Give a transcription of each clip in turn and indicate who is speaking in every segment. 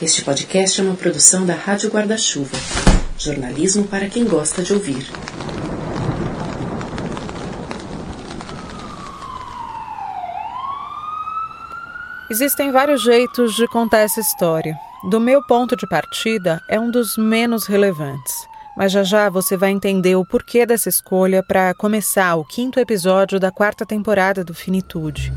Speaker 1: Este podcast é uma produção da Rádio Guarda-Chuva. Jornalismo para quem gosta de ouvir.
Speaker 2: Existem vários jeitos de contar essa história. Do meu ponto de partida, é um dos menos relevantes. Mas já já você vai entender o porquê dessa escolha para começar o quinto episódio da quarta temporada do Finitude.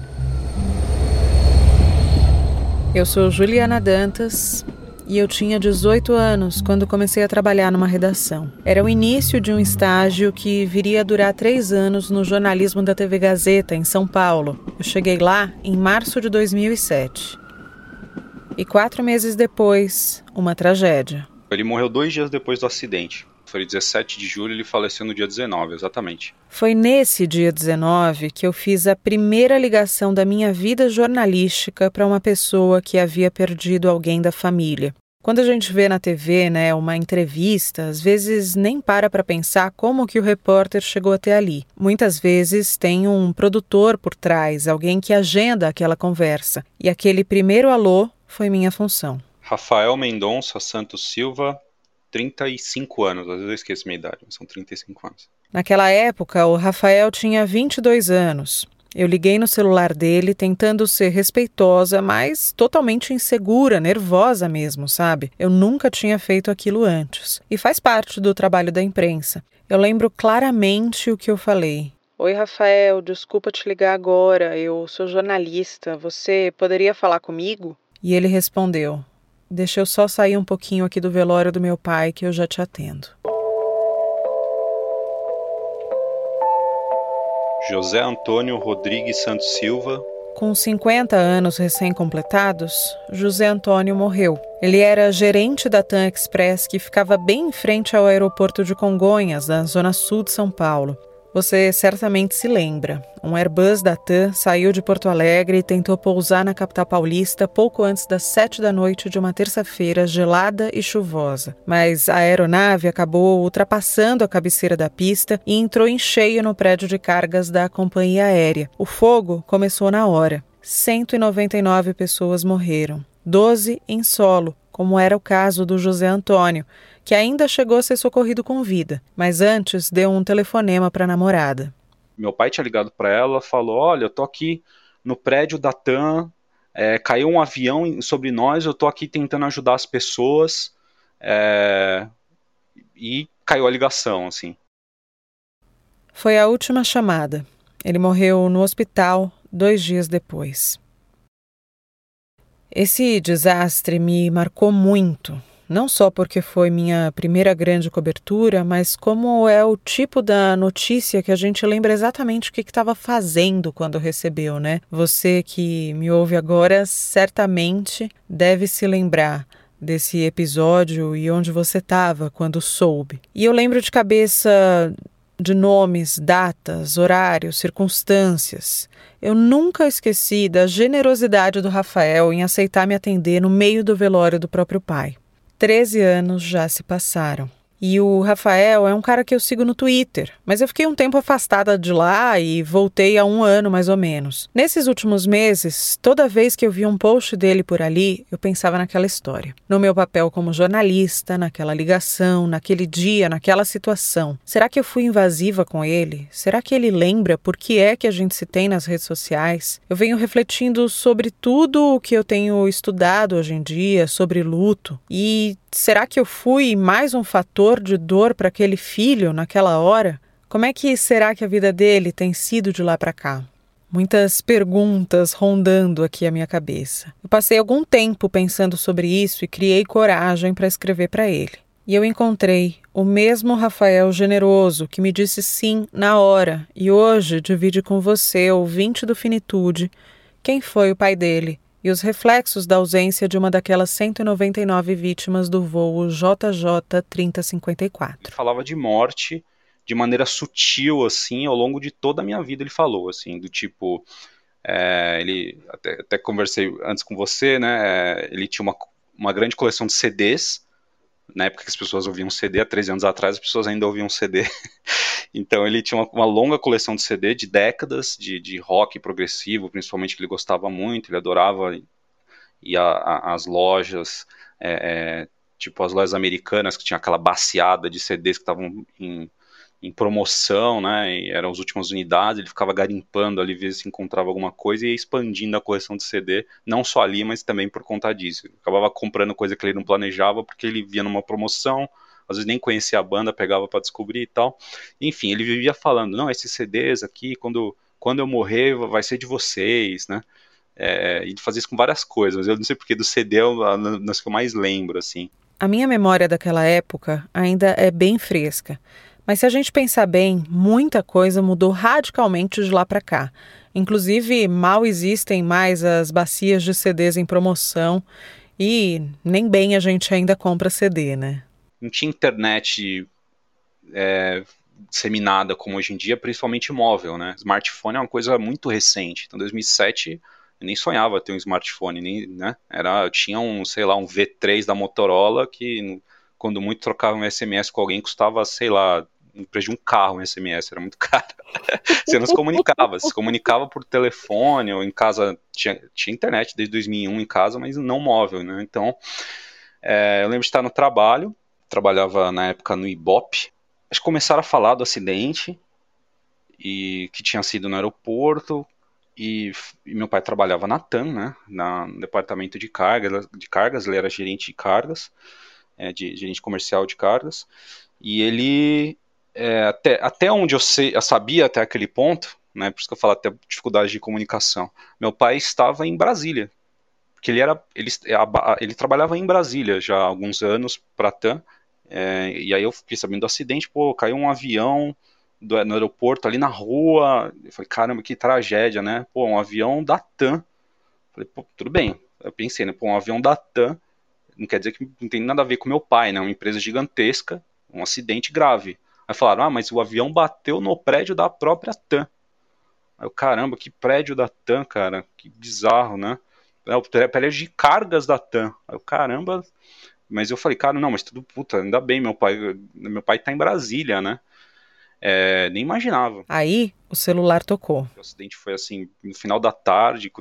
Speaker 2: Eu sou Juliana Dantas e eu tinha 18 anos quando comecei a trabalhar numa redação. Era o início de um estágio que viria a durar três anos no jornalismo da TV Gazeta, em São Paulo. Eu cheguei lá em março de 2007. E quatro meses depois, uma tragédia.
Speaker 3: Ele morreu dois dias depois do acidente. Foi 17 de julho, ele faleceu no dia 19, exatamente.
Speaker 2: Foi nesse dia 19 que eu fiz a primeira ligação da minha vida jornalística para uma pessoa que havia perdido alguém da família. Quando a gente vê na TV, né, uma entrevista, às vezes nem para para pensar como que o repórter chegou até ali. Muitas vezes tem um produtor por trás, alguém que agenda aquela conversa. E aquele primeiro alô foi minha função.
Speaker 3: Rafael Mendonça Santos Silva, 35 anos, às vezes eu esqueço minha idade, mas são 35 anos.
Speaker 2: Naquela época, o Rafael tinha 22 anos. Eu liguei no celular dele tentando ser respeitosa, mas totalmente insegura, nervosa mesmo, sabe? Eu nunca tinha feito aquilo antes. E faz parte do trabalho da imprensa. Eu lembro claramente o que eu falei. Oi, Rafael, desculpa te ligar agora. Eu sou jornalista. Você poderia falar comigo? E ele respondeu: Deixa eu só sair um pouquinho aqui do velório do meu pai que eu já te atendo.
Speaker 3: José Antônio Rodrigues Santos Silva.
Speaker 2: Com 50 anos recém-completados, José Antônio morreu. Ele era gerente da TAM Express que ficava bem em frente ao aeroporto de Congonhas, na zona sul de São Paulo. Você certamente se lembra. Um Airbus da TAM saiu de Porto Alegre e tentou pousar na capital paulista pouco antes das sete da noite de uma terça-feira gelada e chuvosa. Mas a aeronave acabou ultrapassando a cabeceira da pista e entrou em cheio no prédio de cargas da companhia aérea. O fogo começou na hora. 199 pessoas morreram, 12 em solo, como era o caso do José Antônio, que ainda chegou a ser socorrido com vida, mas antes deu um telefonema para a namorada.
Speaker 3: Meu pai tinha ligado para ela, falou: Olha, eu tô aqui no prédio da TAM, é, caiu um avião sobre nós, eu tô aqui tentando ajudar as pessoas, é, e caiu a ligação, assim.
Speaker 2: Foi a última chamada. Ele morreu no hospital dois dias depois. Esse desastre me marcou muito, não só porque foi minha primeira grande cobertura, mas como é o tipo da notícia que a gente lembra exatamente o que estava fazendo quando recebeu, né? Você que me ouve agora certamente deve se lembrar desse episódio e onde você estava quando soube. E eu lembro de cabeça de nomes, datas, horários, circunstâncias. Eu nunca esqueci da generosidade do Rafael em aceitar me atender no meio do velório do próprio pai. Treze anos já se passaram. E o Rafael é um cara que eu sigo no Twitter, mas eu fiquei um tempo afastada de lá e voltei há um ano mais ou menos. Nesses últimos meses, toda vez que eu via um post dele por ali, eu pensava naquela história. No meu papel como jornalista, naquela ligação, naquele dia, naquela situação. Será que eu fui invasiva com ele? Será que ele lembra por que é que a gente se tem nas redes sociais? Eu venho refletindo sobre tudo o que eu tenho estudado hoje em dia, sobre luto, e será que eu fui mais um fator de dor para aquele filho naquela hora? Como é que será que a vida dele tem sido de lá para cá? Muitas perguntas rondando aqui a minha cabeça. Eu passei algum tempo pensando sobre isso e criei coragem para escrever para ele. E eu encontrei o mesmo Rafael generoso que me disse sim na hora e hoje divide com você, ouvinte do Finitude, quem foi o pai dele e os reflexos da ausência de uma daquelas 199 vítimas do voo JJ 3054.
Speaker 3: Falava de morte de maneira sutil, assim, ao longo de toda a minha vida ele falou, assim, do tipo, é, ele, até, até, conversei antes com você, né, é, ele tinha uma, uma grande coleção de CDs, na época que as pessoas ouviam CD, há 13 anos atrás as pessoas ainda ouviam CD, então ele tinha uma, uma, longa coleção de CD de décadas, de, de rock progressivo, principalmente que ele gostava muito, ele adorava a, as lojas, é, é, tipo as lojas americanas que tinha aquela baseada de CDs que estavam em, em, promoção, né, eram as últimas unidades, ele ficava garimpando ali, ver se encontrava alguma coisa e ia expandindo a coleção de CD, não só ali, mas também por conta disso. Ele acabava comprando coisa que ele não planejava porque ele via numa promoção, às vezes nem conhecia a banda, pegava para descobrir e tal. Enfim, ele vivia falando, não, esses CDs aqui, quando, quando eu morrer, vai ser de vocês, né? É, e fazia isso com várias coisas, mas eu não sei porque do CD é uma das que eu mais lembro, assim.
Speaker 2: A minha memória daquela época ainda é bem fresca. Mas se a gente pensar bem, muita coisa mudou radicalmente de lá para cá. Inclusive, mal existem mais as bacias de CDs em promoção e nem bem a gente ainda compra CD, né?
Speaker 3: Não tinha internet é, disseminada como hoje em dia, principalmente móvel, né? Smartphone é uma coisa muito recente. Então, 2007 eu nem sonhava ter um smartphone, nem, né? Era, tinha um, sei lá, um V3 da Motorola que quando muito trocava um SMS com alguém custava, sei lá, um preço de um carro um SMS, era muito caro. você não se comunicava, se comunicava por telefone ou em casa, tinha, tinha internet desde 2001 em casa, mas não móvel, né? Então, é, eu lembro de estar no trabalho, trabalhava na época no Ibope, que começaram a falar do acidente e que tinha sido no aeroporto, e, e, meu pai trabalhava na TAM, né, na, no departamento de, carga, de cargas, ele era gerente de cargas, é, de, gerente comercial de cargas, e ele, é, até, até onde eu, sei, eu sabia até aquele ponto, né, por isso que eu falo até dificuldade de comunicação, meu pai estava em Brasília, porque ele, era, ele, ele trabalhava em Brasília já há alguns anos para a TAM, é, e aí eu fiquei sabendo do acidente, pô, caiu um avião do, no aeroporto, ali na rua. Eu falei, caramba, que tragédia, né? Pô, um avião da TAM. Falei, pô, tudo bem. Eu pensei, né? Pô, um avião da TAM não quer dizer que não tem nada a ver com meu pai, né? Uma empresa gigantesca, um acidente grave. Aí falaram, ah, mas o avião bateu no prédio da própria TAM. Aí eu, caramba, que prédio da TAM, cara, que bizarro, né? É o prédio de cargas da TAM. Aí eu, caramba, mas eu falei, cara, não, mas tudo, puta, ainda bem, meu pai, meu pai tá em Brasília, né? É, nem imaginava.
Speaker 2: Aí o celular tocou.
Speaker 3: O acidente foi assim, no final da tarde,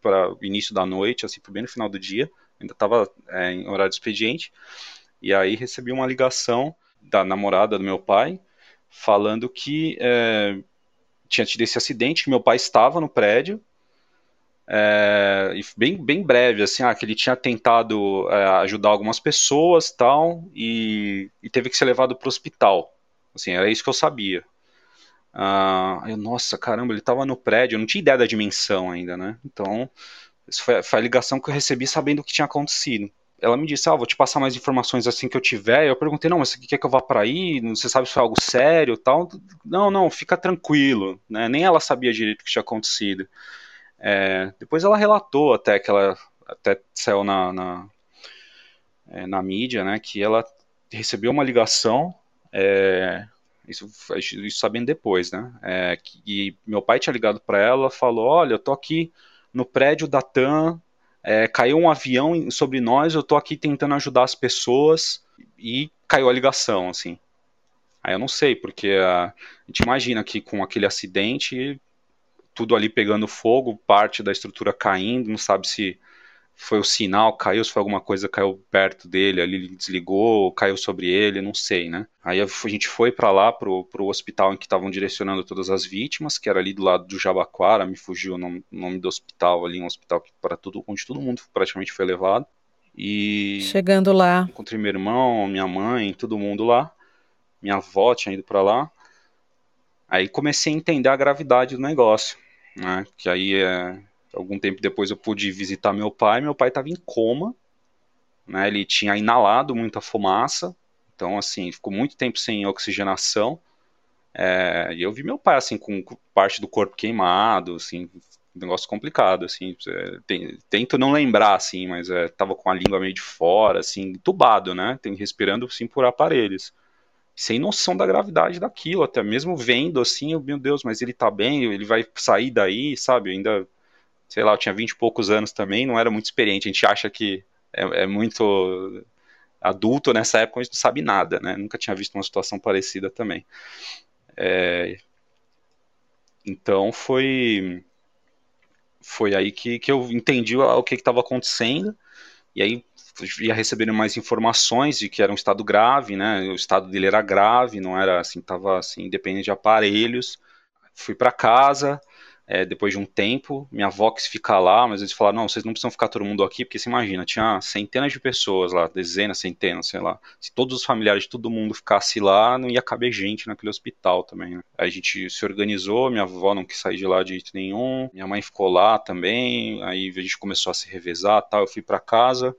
Speaker 3: para o início da noite, assim, bem no final do dia, ainda estava é, em horário de expediente, e aí recebi uma ligação da namorada do meu pai, falando que é, tinha tido esse acidente, que meu pai estava no prédio, é, bem, bem breve, assim, ah, que ele tinha tentado é, ajudar algumas pessoas tal, e, e teve que ser levado para o hospital. Assim, era isso que eu sabia. Ah, eu, nossa, caramba, ele estava no prédio, eu não tinha ideia da dimensão ainda, né? Então, isso foi, foi, a ligação que eu recebi sabendo o que tinha acontecido. Ela me disse, ah, vou te passar mais informações assim que eu tiver. Eu perguntei, não, mas você quer que eu vá para aí? Você sabe se foi algo sério tal? Não, não, fica tranquilo, né? Nem ela sabia direito o que tinha acontecido. É, depois ela relatou até que ela até saiu na, na, é, na mídia, né, que ela recebeu uma ligação é, isso, isso sabendo depois, né? É, que meu pai tinha ligado para ela, falou: Olha, eu tô aqui no prédio da TAM, é, caiu um avião sobre nós, eu tô aqui tentando ajudar as pessoas e caiu a ligação, assim. Aí eu não sei, porque a, gente imagina que com aquele acidente, tudo ali pegando fogo, parte da estrutura caindo, não sabe se foi o sinal, caiu, se foi alguma coisa caiu perto dele, ali ele desligou, caiu sobre ele, não sei, né? Aí a gente foi para lá, pro, pro hospital em que estavam direcionando todas as vítimas, que era ali do lado do Jabaquara, me fugiu o nome, nome do hospital ali, um hospital para tudo, onde todo mundo praticamente foi levado. E
Speaker 2: chegando lá,
Speaker 3: encontrei meu irmão, minha mãe, todo mundo lá. Minha avó tinha ido para lá. Aí comecei a entender a gravidade do negócio, né? Que aí é Algum tempo depois eu pude visitar meu pai. Meu pai estava em coma, né? Ele tinha inalado muita fumaça, então assim ficou muito tempo sem oxigenação. É, e eu vi meu pai assim com parte do corpo queimado, assim, negócio complicado, assim. É, tem, tento não lembrar, assim, mas é, tava com a língua meio de fora, assim, entubado, né? Tem, respirando, assim, por aparelhos. Sem noção da gravidade daquilo, até mesmo vendo, assim, eu, meu Deus, mas ele tá bem, ele vai sair daí, sabe? ainda sei lá, eu tinha 20 e poucos anos também, não era muito experiente. A gente acha que é, é muito adulto nessa época, a gente não sabe nada, né? Nunca tinha visto uma situação parecida também. É, então foi foi aí que, que eu entendi o que estava acontecendo, e aí ia recebendo mais informações de que era um estado grave, né? O estado dele era grave, não era assim, estava assim, dependente de aparelhos. Fui para casa, é, depois de um tempo, minha avó quis ficar lá, mas eles falaram, não, vocês não precisam ficar todo mundo aqui, porque você imagina, tinha centenas de pessoas lá, dezenas, centenas, sei lá. Se todos os familiares de todo mundo ficasse lá, não ia caber gente naquele hospital também, né? Aí a gente se organizou, minha avó não quis sair de lá de jeito nenhum, minha mãe ficou lá também, aí a gente começou a se revezar tal, eu fui para casa.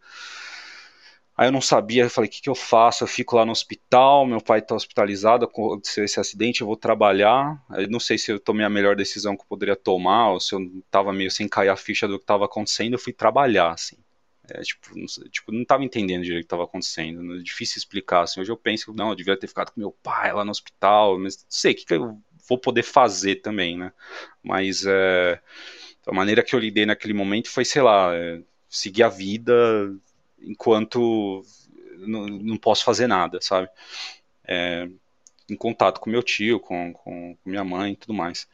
Speaker 3: Aí eu não sabia, eu falei, o que, que eu faço? Eu fico lá no hospital, meu pai está hospitalizado, aconteceu esse acidente, eu vou trabalhar. Eu não sei se eu tomei a melhor decisão que eu poderia tomar, ou se eu estava meio sem cair a ficha do que estava acontecendo, eu fui trabalhar, assim. É, tipo, não, tipo, entendendo direito o que estava acontecendo, é difícil explicar, assim. Hoje eu penso, não, eu devia ter ficado com meu pai lá no hospital, mas não sei, o que, que eu vou poder fazer também, né? Mas é, a maneira que eu lidei naquele momento foi, sei lá, é, seguir a vida enquanto não, não posso fazer nada, sabe? É, em contato com meu tio, com, com, minha mãe e tudo mais.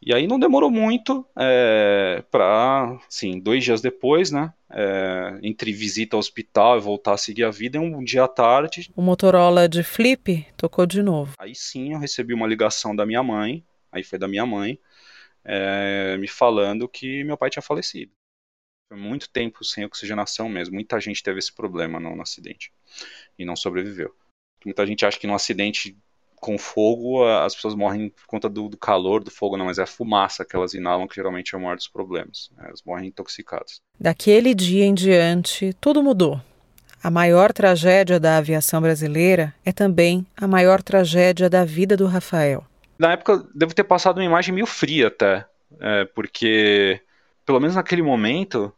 Speaker 3: E aí não demorou muito é, para, sim, dois dias depois, né? É, entre visita ao hospital e voltar a seguir a vida, um dia à tarde.
Speaker 2: O Motorola de flip tocou de novo.
Speaker 3: Aí sim eu recebi uma ligação da minha mãe, aí foi da minha mãe, é, me falando que meu pai tinha falecido. Foi muito tempo sem oxigenação mesmo. Muita gente teve esse problema no, no acidente e não sobreviveu. Muita gente acha que no acidente com fogo as pessoas morrem por conta do, do, calor do fogo, não, mas é a fumaça que elas inalam que geralmente é o maior dos problemas. Né? Elas morrem intoxicadas.
Speaker 2: Daquele dia em diante, tudo mudou. A maior tragédia da aviação brasileira é também a maior tragédia da vida do Rafael.
Speaker 3: Na época, devo ter passado uma imagem meio fria até, é, porque pelo menos naquele momento,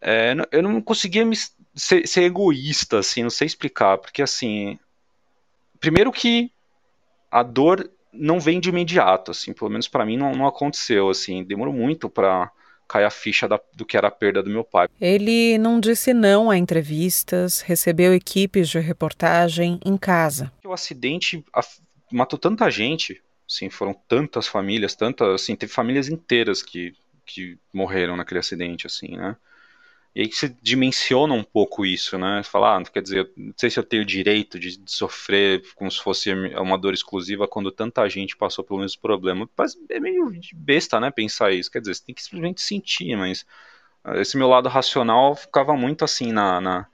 Speaker 3: é, eu não conseguia me, ser, ser, egoísta, assim, não sei explicar, porque assim, primeiro que a dor não vem de imediato, assim, pelo menos para mim não, não, aconteceu, assim, demorou muito para cair a ficha da, do que era a perda do meu pai.
Speaker 2: Ele não disse não a entrevistas, recebeu equipes de reportagem em casa.
Speaker 3: O acidente matou tanta gente, assim, foram tantas famílias, tantas, assim, teve famílias inteiras que que morreram naquele acidente, assim, né? E aí você dimensiona um pouco isso, né? Falar, ah, quer dizer, não sei se eu tenho direito de, de, sofrer como se fosse uma dor exclusiva quando tanta gente passou pelo mesmo problema. Mas é meio besta, né? Pensar isso. Quer dizer, você tem que simplesmente sentir, mas ah, esse meu lado racional ficava muito assim na, na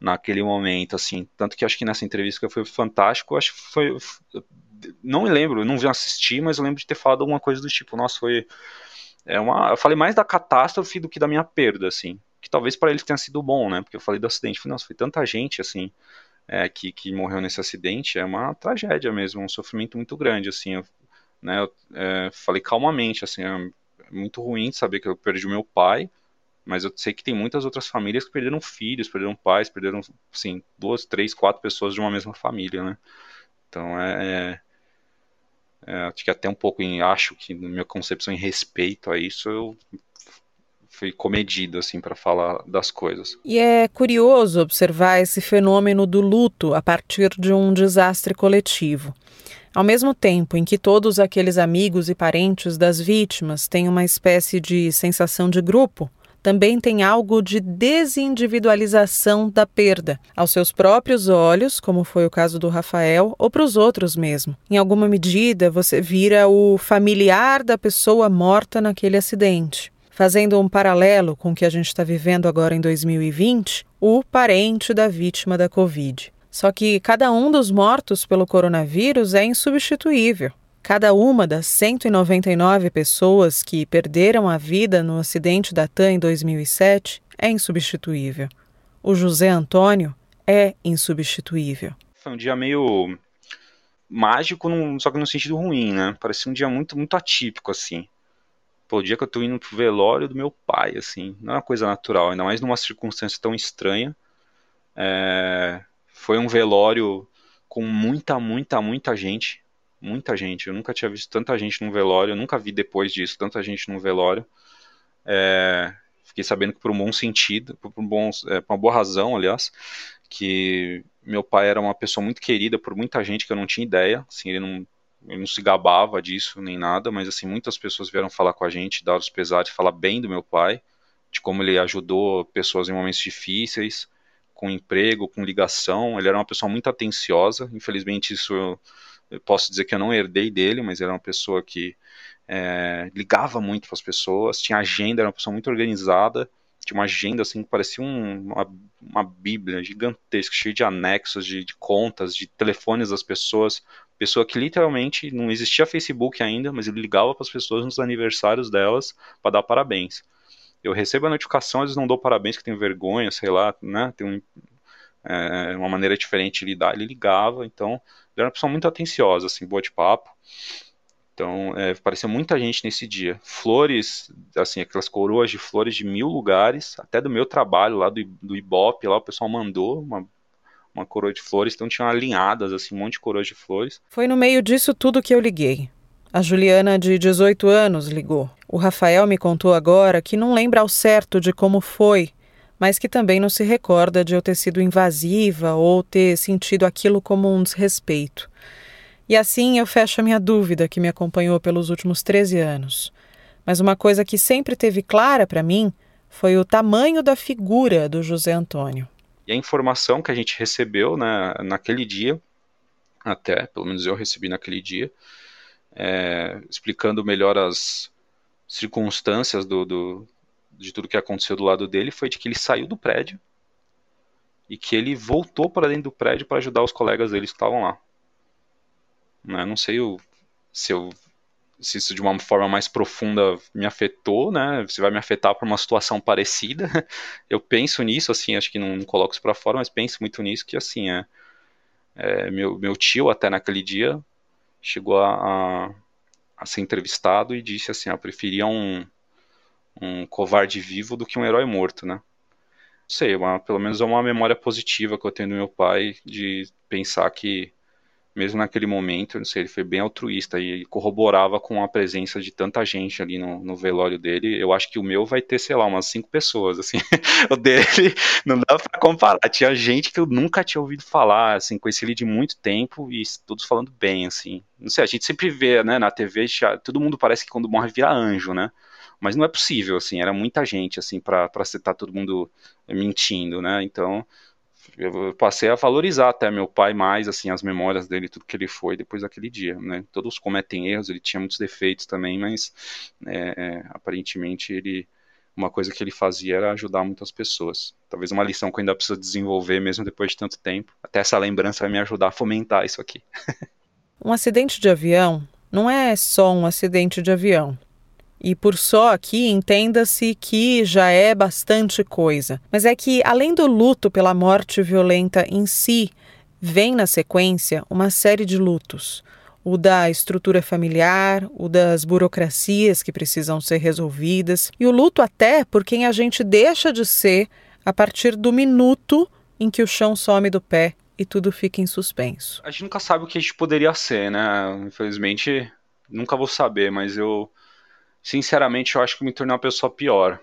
Speaker 3: naquele momento, assim. Tanto que acho que nessa entrevista foi fantástico, acho que foi. Não me lembro, não vi assistir, mas eu lembro de ter falado alguma coisa do tipo, nossa, foi é uma, eu falei mais da catástrofe do que da minha perda, assim. Que talvez para eles tenha sido bom, né? Porque eu falei do acidente. Falei, nossa, foi tanta gente, assim, é, que, que morreu nesse acidente. É uma tragédia mesmo, um sofrimento muito grande, assim. Eu, né, eu é, falei calmamente, assim, é muito ruim saber que eu perdi o meu pai, mas eu sei que tem muitas outras famílias que perderam filhos, perderam pais, perderam, assim, duas, três, quatro pessoas de uma mesma família, né? Então é, é é, acho que até um pouco em, acho que na minha concepção em respeito a isso, eu fui comedido assim para falar das coisas.
Speaker 2: E é curioso observar esse fenômeno do luto a partir de um desastre coletivo. Ao mesmo tempo em que todos aqueles amigos e parentes das vítimas têm uma espécie de sensação de grupo, também tem algo de desindividualização da perda, aos seus próprios olhos, como foi o caso do Rafael, ou para os outros mesmo. Em alguma medida, você vira o familiar da pessoa morta naquele acidente. Fazendo um paralelo com o que a gente está vivendo agora em 2020, o parente da vítima da Covid. Só que cada um dos mortos pelo coronavírus é insubstituível. Cada uma das 199 pessoas que perderam a vida no acidente da TAM em 2007 é insubstituível. O José Antônio é insubstituível.
Speaker 3: Foi um dia meio mágico, só que no sentido ruim, né? Parecia um dia muito, muito atípico, assim. Pô, o dia que eu tô indo pro velório do meu pai, assim, não é uma coisa natural, ainda mais numa circunstância tão estranha. É... Foi um velório com muita, muita, muita gente muita gente. Eu nunca tinha visto tanta gente num velório, eu nunca vi depois disso tanta gente num velório. É, fiquei sabendo que por um bom sentido, por, um bom, é, por uma boa razão, aliás, que meu pai era uma pessoa muito querida por muita gente que eu não tinha ideia. Assim, ele não, ele não se gabava disso nem nada, mas assim, muitas pessoas vieram falar com a gente, dar os pesares, falar bem do meu pai, de como ele ajudou pessoas em momentos difíceis, com emprego, com ligação. Ele era uma pessoa muito atenciosa. Infelizmente, isso eu, posso dizer que eu não herdei dele, mas era uma pessoa que é, ligava muito para as pessoas, tinha agenda, era uma pessoa muito organizada. Tinha uma agenda assim que parecia um, uma, uma bíblia gigantesca, cheia de anexos, de, de contas, de telefones das pessoas. Pessoa que literalmente não existia Facebook ainda, mas ele ligava para as pessoas nos aniversários delas para dar parabéns eu recebo a notificação, vezes não dou parabéns, que tenho vergonha, sei lá, né, tem um, é, uma maneira diferente de lidar, ele ligava, então, ele era uma pessoa muito atenciosa, assim, boa de papo, então, é, apareceu muita gente nesse dia. Flores, assim, aquelas coroas de flores de mil lugares, até do meu trabalho lá do, do Ibope, lá o pessoal mandou uma, uma coroa de flores, então tinham alinhadas, assim, um monte de coroas de flores.
Speaker 2: Foi no meio disso tudo que eu liguei. A Juliana, de 18 anos, ligou. O Rafael me contou agora que não lembra ao certo de como foi, mas que também não se recorda de eu ter sido invasiva ou ter sentido aquilo como um desrespeito. E assim eu fecho a minha dúvida que me acompanhou pelos últimos 13 anos. Mas uma coisa que sempre teve clara para mim foi o tamanho da figura do José Antônio.
Speaker 3: E a informação que a gente recebeu né, naquele dia, até, pelo menos eu recebi naquele dia, é, explicando melhor as circunstâncias do, do, de tudo que aconteceu do lado dele, foi de que ele saiu do prédio e que ele voltou para dentro do prédio para ajudar os colegas dele que estavam lá. Né, não sei o, se, eu, se isso de uma forma mais profunda me afetou, né? Se vai me afetar para uma situação parecida. Eu penso nisso, assim, acho que não, não coloco isso para fora, mas penso muito nisso que assim é, é meu, meu tio até naquele dia chegou a, a, a ser entrevistado e disse assim, eu preferia um, um covarde vivo do que um herói morto, né? Não sei, uma, pelo menos é uma memória positiva que eu tenho do meu pai de pensar que mesmo naquele momento, não sei, ele foi bem altruísta e corroborava com a presença de tanta gente ali no, no velório dele. Eu acho que o meu vai ter, sei lá, umas cinco pessoas, assim. o dele não dá para comparar. Tinha gente que eu nunca tinha ouvido falar, assim, conheci ele de muito tempo e todos falando bem, assim. Não sei, a gente sempre vê, né, na TV, todo mundo parece que quando morre vira anjo, né? Mas não é possível, assim, era muita gente, assim, para citar todo mundo mentindo, né? Então, eu passei a valorizar até meu pai mais, assim, as memórias dele, tudo que ele foi depois daquele dia, né? Todos cometem erros, ele tinha muitos defeitos também, mas é, é, aparentemente ele, uma coisa que ele fazia era ajudar muitas pessoas. Talvez uma lição que eu ainda preciso desenvolver mesmo depois de tanto tempo. Até essa lembrança vai me ajudar a fomentar isso aqui.
Speaker 2: um acidente de avião não é só um acidente de avião. E por só aqui, entenda-se que já é bastante coisa. Mas é que, além do luto pela morte violenta em si, vem na sequência uma série de lutos. O da estrutura familiar, o das burocracias que precisam ser resolvidas, e o luto até por quem a gente deixa de ser a partir do minuto em que o chão some do pé e tudo fica em suspenso.
Speaker 3: A gente nunca sabe o que a gente poderia ser, né? Infelizmente, nunca vou saber, mas eu sinceramente, eu acho que me tornei uma pessoa pior.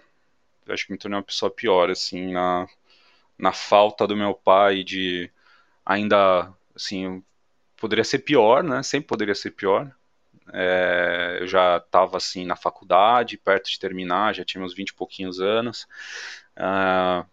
Speaker 3: Eu acho que me tornei uma pessoa pior, assim, na, na falta do meu pai de ainda, assim, poderia ser pior, né? Sempre poderia ser pior. É, eu já estava, assim, na faculdade, perto de terminar, já tinha meus 20 e pouquinhos anos. Uh,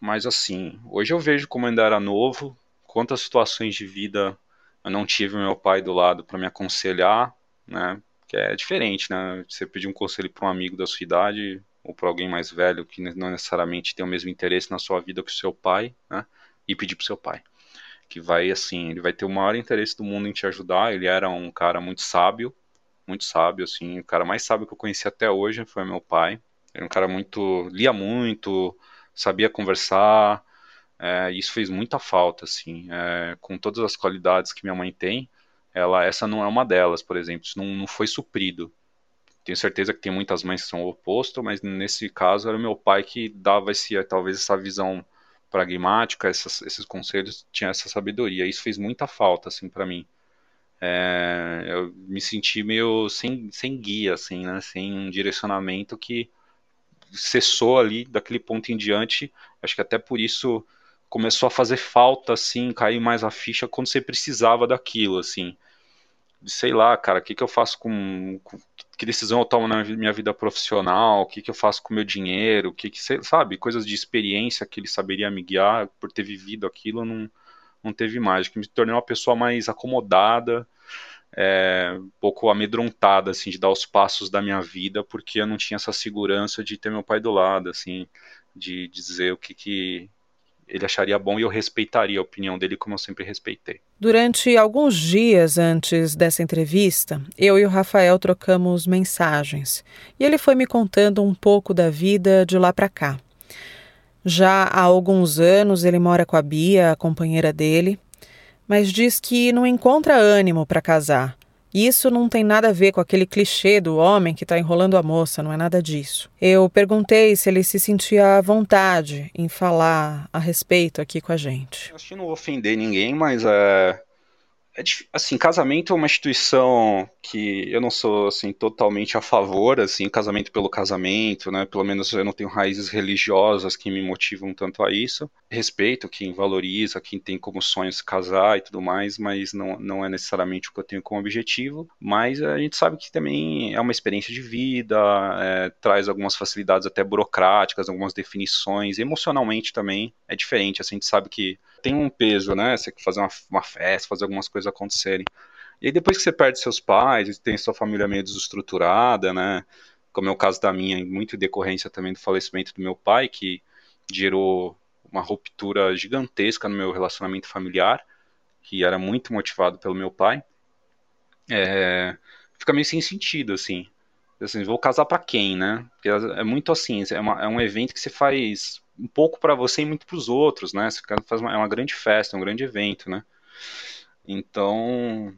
Speaker 3: mas, assim, hoje eu vejo como ainda era novo, quantas situações de vida eu não tive meu pai do lado para me aconselhar, né? Que é diferente, né? Você pedir um conselho para um amigo da sua idade ou para alguém mais velho que não necessariamente tem o mesmo interesse na sua vida que o seu pai, né? E pedir para seu pai, que vai assim, ele vai ter o maior interesse do mundo em te ajudar. Ele era um cara muito sábio, muito sábio, assim, o cara mais sábio que eu conheci até hoje foi meu pai. Era um cara muito, lia muito, sabia conversar. É, isso fez muita falta, assim, é, com todas as qualidades que minha mãe tem ela, essa não é uma delas, por exemplo, isso não, não foi suprido. Tenho certeza que tem muitas mães que são o oposto, mas nesse caso era meu pai que dava esse, talvez essa visão pragmática, essas, esses conselhos, tinha essa sabedoria. Isso fez muita falta, assim, para mim. É, eu me senti meio sem, sem guia, assim, né? Sem um direcionamento que cessou ali daquele ponto em diante. Acho que até por isso começou a fazer falta, assim, cair mais a ficha quando você precisava daquilo, assim sei lá, cara, o que, que eu faço com, com, que decisão eu tomo na minha vida profissional, o que, que eu faço com o meu dinheiro, o que, que sabe, coisas de experiência que ele saberia me guiar por ter vivido aquilo, não, não teve mais, que me tornei uma pessoa mais acomodada, é, um pouco amedrontada, assim, de dar os passos da minha vida, porque eu não tinha essa segurança de ter meu pai do lado, assim, de dizer o que, que ele acharia bom e eu respeitaria a opinião dele como eu sempre respeitei.
Speaker 2: Durante alguns dias antes dessa entrevista, eu e o Rafael trocamos mensagens e ele foi me contando um pouco da vida de lá para cá. Já há alguns anos ele mora com a Bia, a companheira dele, mas diz que não encontra ânimo para casar isso não tem nada a ver com aquele clichê do homem que está enrolando a moça, não é nada disso. Eu perguntei se ele se sentia à vontade em falar a respeito aqui com a gente.
Speaker 3: Acho que não ofender ninguém, mas é, é, assim, casamento é uma instituição que eu não sou assim totalmente a favor, assim, casamento pelo casamento, né? Pelo menos eu não tenho raízes religiosas que me motivam tanto a isso. Respeito quem valoriza, quem tem como sonho se casar e tudo mais, mas não, não é necessariamente o que eu tenho como objetivo. Mas a gente sabe que também é uma experiência de vida, é, traz algumas facilidades até burocráticas, algumas definições, emocionalmente também é diferente. Assim, a gente sabe que tem um peso, né? Você fazer uma, uma festa, fazer algumas coisas acontecerem. E aí depois que você perde seus pais, tem sua família meio desestruturada, né? Como é o caso da minha, muito decorrência também do falecimento do meu pai, que gerou uma ruptura gigantesca no meu relacionamento familiar, que era muito motivado pelo meu pai. É, fica meio sem sentido, assim. assim vou casar para quem, né? Porque é muito assim, é, uma, é um evento que você faz um pouco para você e muito para os outros, né? Você faz uma, é uma grande festa, é um grande evento, né? Então,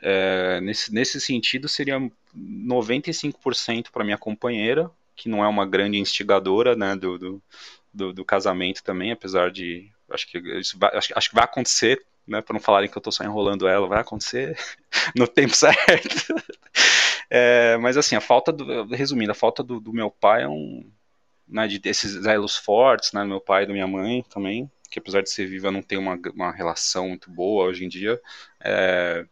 Speaker 3: é, nesse, nesse sentido, seria 95% para minha companheira, que não é uma grande instigadora né, do, do, do, do casamento também, apesar de. Acho que, vai, acho, acho que vai acontecer, né, para não falarem que eu estou só enrolando ela, vai acontecer no tempo certo. É, mas assim, a falta do. Resumindo, a falta do, do meu pai é um, né, de desses elos fortes, né, meu pai e da minha mãe também, que apesar de ser viva não tem uma, uma relação muito boa hoje em dia, é,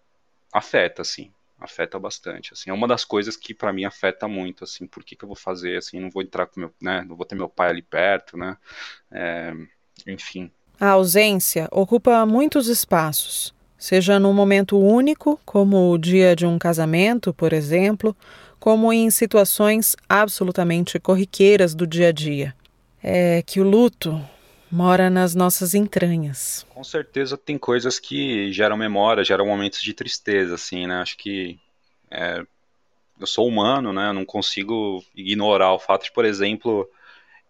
Speaker 3: afeta, assim, afeta bastante, assim, é uma das coisas que para mim afeta muito, assim, por que, que eu vou fazer, assim, não vou entrar com meu, né, não vou ter meu pai ali perto, né, é, enfim.
Speaker 2: A ausência ocupa muitos espaços, seja num momento único, como o dia de um casamento, por exemplo, como em situações absolutamente corriqueiras do dia a dia. É que o luto mora nas nossas entranhas.
Speaker 3: Com certeza tem coisas que geram memória, geram momentos de tristeza, assim, né? Acho que é, eu sou humano, né? Eu não consigo ignorar o fato de, por exemplo,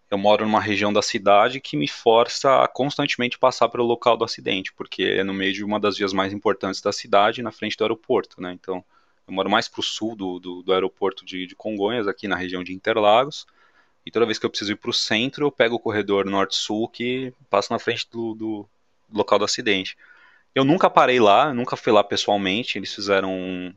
Speaker 3: eu moro numa região da cidade que me força a constantemente passar pelo local do acidente, porque é no meio de uma das vias mais importantes da cidade, na frente do aeroporto, né? Então, eu moro mais para o sul do, do, do aeroporto de, de, Congonhas, aqui na região de Interlagos. E toda vez que eu preciso ir para o centro, eu pego o corredor norte-sul que passa na frente do, do, local do acidente. Eu nunca parei lá, nunca fui lá pessoalmente. Eles fizeram um,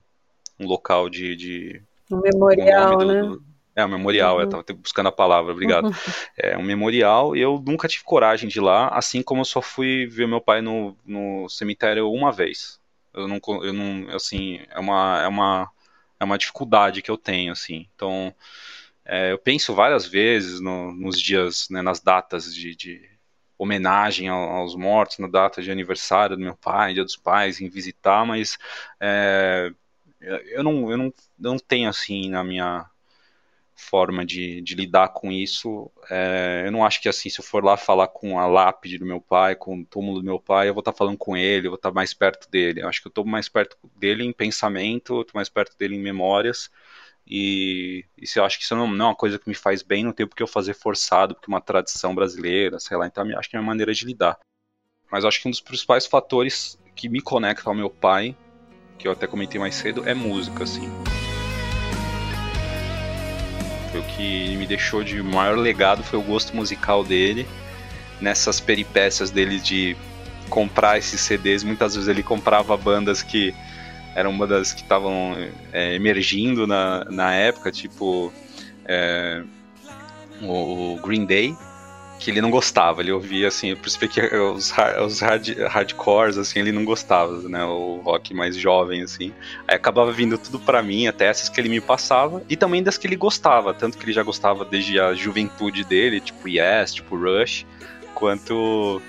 Speaker 3: um local de, de.
Speaker 2: Um memorial, do, né?
Speaker 3: É, um memorial, uhum. eu estava buscando a palavra, obrigado. Uhum. É um memorial e eu nunca tive coragem de ir lá, assim como eu só fui ver meu pai no, no cemitério uma vez. Eu não, eu não assim, é uma, é uma, é uma dificuldade que eu tenho, assim. Então, é, eu penso várias vezes no, nos dias, né, nas datas de, de homenagem aos mortos, na data de aniversário do meu pai, dia dos pais, em visitar, mas é, eu, não, eu, não, eu não tenho, assim, na minha forma de, de lidar com isso. É, eu não acho que assim, se eu for lá falar com a lápide do meu pai, com o túmulo do meu pai, eu vou estar tá falando com ele, eu vou estar tá mais perto dele. Eu acho que eu estou mais perto dele em pensamento, estou mais perto dele em memórias. E, e se eu acho que isso não, não, é uma coisa que me faz bem, não tem porque eu fazer forçado, porque é uma tradição brasileira, sei lá. Então acho que é uma maneira de lidar. Mas acho que um dos principais fatores que me conecta ao meu pai, que eu até comentei mais cedo, é música, assim. Foi o que me deixou de maior legado foi o gosto musical dele, nessas peripécias dele de comprar esses CDs. Muitas vezes ele comprava bandas que eram bandas que estavam é, emergindo na, na época, tipo é, o, Green Day, que ele não gostava, ele ouvia assim, eu percebi que os, hard, os hard, hardcores, assim, ele não gostava, né, o rock mais jovem, assim, aí acabava vindo tudo para mim, até essas que ele me passava, e também das que ele gostava, tanto que ele já gostava desde a juventude dele, tipo Yes, tipo Rush, quanto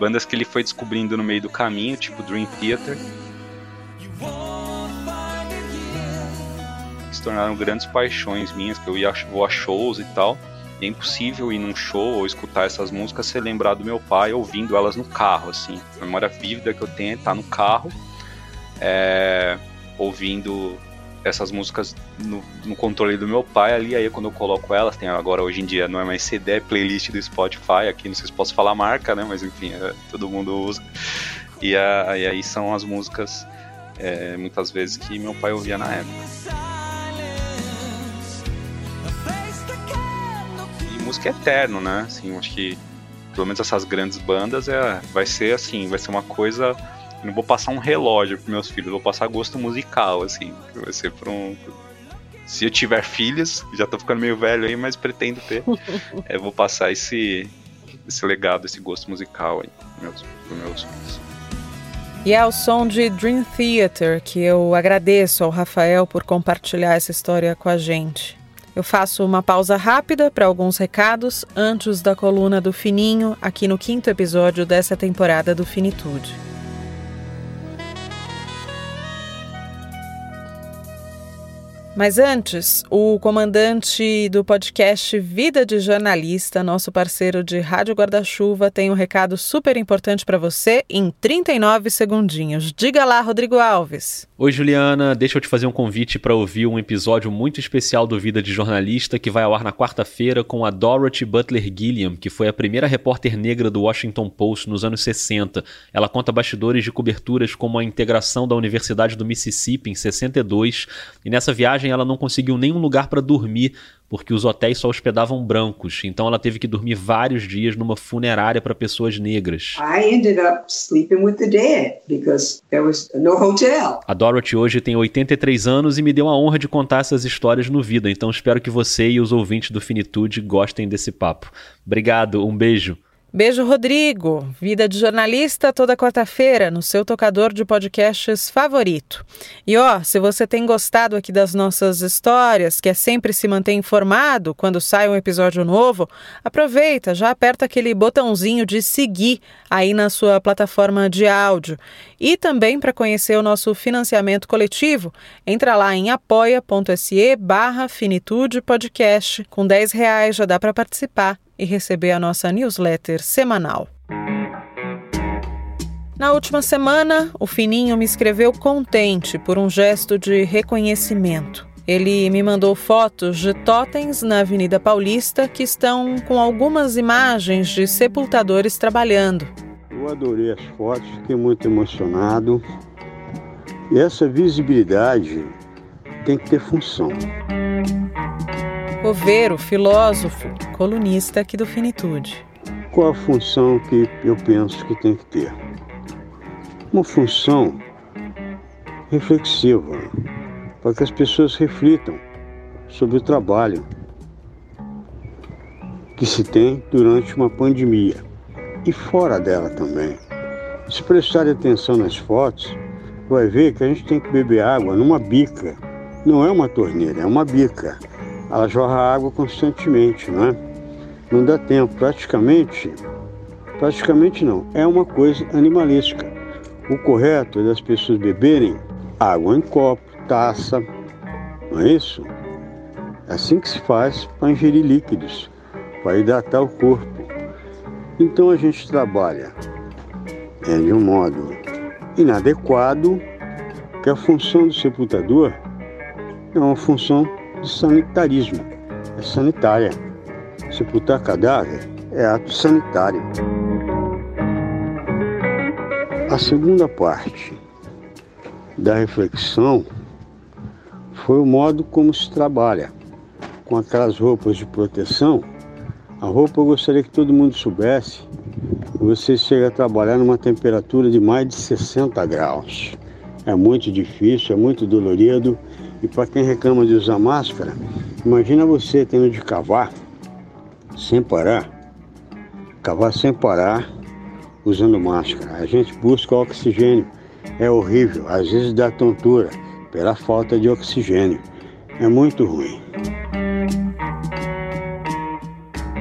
Speaker 3: bandas que ele foi descobrindo no meio do caminho, tipo Dream Theater, se tornaram grandes paixões minhas, que eu ia, vou a shows e tal, é impossível ir num show ou escutar essas músicas sem lembrar do meu pai ouvindo elas no carro, assim. A memória vívida que eu tenho é estar no carro, é, ouvindo essas músicas no, no, controle do meu pai ali, aí quando eu coloco elas, tem agora hoje em dia não é mais CD, é playlist do Spotify, aqui não sei se posso falar marca, né, mas enfim, é, todo mundo usa. E, a, e, aí são as músicas, é, muitas vezes, que meu pai ouvia na época. Música é eterno, né? Assim, acho que pelo menos essas grandes bandas é, vai ser assim, vai ser uma coisa. Não vou passar um relógio para meus filhos, vou passar gosto musical, assim. Vai ser para um. Se eu tiver filhos, já tô ficando meio velho aí, mas pretendo ter. é, vou passar esse, esse legado, esse gosto musical aí meus, meus filhos.
Speaker 2: E é o som de Dream Theater que eu agradeço ao Rafael por compartilhar essa história com a gente. Eu faço uma pausa rápida para alguns recados antes da coluna do Fininho, aqui no quinto episódio dessa temporada do Finitude. Mas antes, o comandante do podcast Vida de Jornalista, nosso parceiro de Rádio Guarda-Chuva, tem um recado super importante para você em 39 segundinhos. Diga lá, Rodrigo Alves.
Speaker 4: Oi, Juliana. Deixa eu te fazer um convite para ouvir um episódio muito especial do Vida de Jornalista que vai ao ar na quarta-feira com a Dorothy Butler Gilliam, que foi a primeira repórter negra do Washington Post nos anos 60. Ela conta bastidores de coberturas como a integração da Universidade do Mississippi em 62, e nessa viagem ela não conseguiu nenhum lugar para dormir porque os hotéis só hospedavam brancos. Então ela teve que dormir vários dias numa funerária para pessoas negras. A Dorothy hoje tem 83 anos e me deu a honra de contar essas histórias no Vida. Então espero que você e os ouvintes do Finitude gostem desse papo. Obrigado, um beijo.
Speaker 2: Beijo, Rodrigo. Vida de jornalista toda quarta-feira no seu tocador de podcasts favorito. E ó, se você tem gostado aqui das nossas histórias, quer sempre se manter informado quando sai um episódio novo, aproveita, já aperta aquele botãozinho de seguir aí na sua plataforma de áudio. E também para conhecer o nosso financiamento coletivo, entra lá em apoia.se barra finitude podcast. Com 10 reais já dá para participar e receber a nossa newsletter semanal. Na última semana, o Fininho me escreveu contente por um gesto de reconhecimento. Ele me mandou fotos de totens na Avenida Paulista que estão com algumas imagens de sepultadores trabalhando.
Speaker 5: Eu adorei as fotos, fiquei muito emocionado. E essa visibilidade tem que ter função.
Speaker 2: Coveiro, filósofo, colunista aqui do Finitude.
Speaker 5: Qual a função que eu penso que tem que ter? Uma função reflexiva, para que as pessoas reflitam sobre o trabalho que se tem durante uma pandemia e fora dela também. Se prestar atenção nas fotos, vai ver que a gente tem que beber água numa bica. Não é uma torneira, é uma bica ela jorra água constantemente, não é? Não dá tempo, praticamente, praticamente não, é uma coisa animalística. O correto é das pessoas beberem água em copo, taça, não é isso? É assim que se faz para ingerir líquidos, para hidratar o corpo. Então a gente trabalha é, de um modo inadequado, que a função do sepultador é uma função de sanitarismo. É sanitária. Sepultar cadáver é ato sanitário. A segunda parte da reflexão foi o modo como se trabalha com aquelas roupas de proteção. A roupa eu gostaria que todo mundo soubesse você chega a trabalhar numa temperatura de mais de 60 graus. É muito difícil, é muito dolorido e para quem reclama de usar máscara, imagina você tendo de cavar sem parar cavar sem parar, usando máscara. A gente busca oxigênio. É horrível, às vezes dá tontura pela falta de oxigênio. É muito ruim.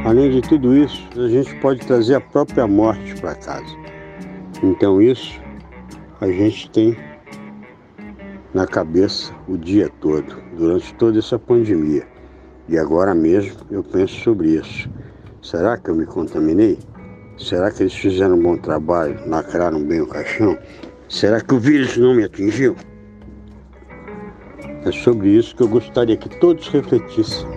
Speaker 5: Além de tudo isso, a gente pode trazer a própria morte para casa. Então isso a gente tem na cabeça o dia todo, durante toda essa pandemia. E agora mesmo eu penso sobre isso. Será que eu me contaminei? Será que eles fizeram um bom trabalho, lacraram bem o caixão? Será que o vírus não me atingiu? É sobre isso que eu gostaria que todos refletissem.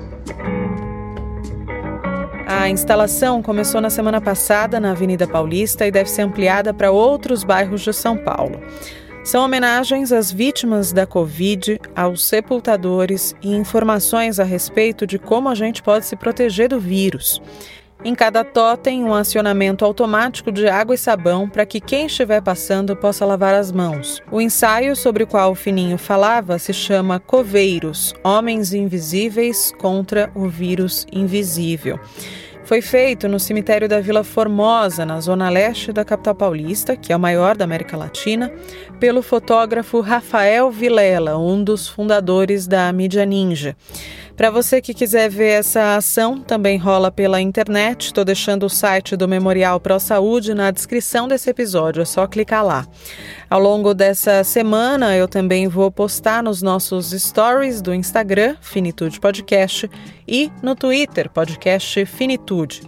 Speaker 2: A instalação começou na semana passada na Avenida Paulista e deve ser ampliada para outros bairros de São Paulo. São homenagens às vítimas da Covid, aos sepultadores e informações a respeito de como a gente pode se proteger do vírus. Em cada totem, um acionamento automático de água e sabão para que quem estiver passando possa lavar as mãos. O ensaio sobre o qual o Fininho falava se chama Coveiros Homens Invisíveis contra o Vírus Invisível. Foi feito no cemitério da Vila Formosa, na zona leste da capital paulista, que é o maior da América Latina, pelo fotógrafo Rafael Vilela, um dos fundadores da Mídia Ninja. Para você que quiser ver essa ação, também rola pela internet. Estou deixando o site do Memorial Pro Saúde na descrição desse episódio, é só clicar lá. Ao longo dessa semana, eu também vou postar nos nossos stories do Instagram, Finitude Podcast, e no Twitter, Podcast Finitude.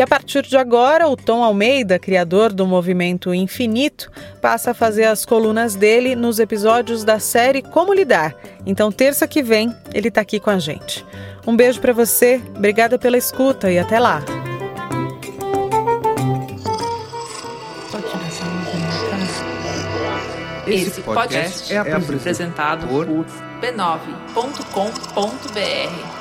Speaker 2: E a partir de agora, o Tom Almeida, criador do movimento Infinito, passa a fazer as colunas dele nos episódios da série Como Lidar. Então, terça que vem, ele está aqui com a gente. Um beijo para você, obrigada pela escuta e até lá.
Speaker 6: Esse podcast é apresentado por b9.com.br.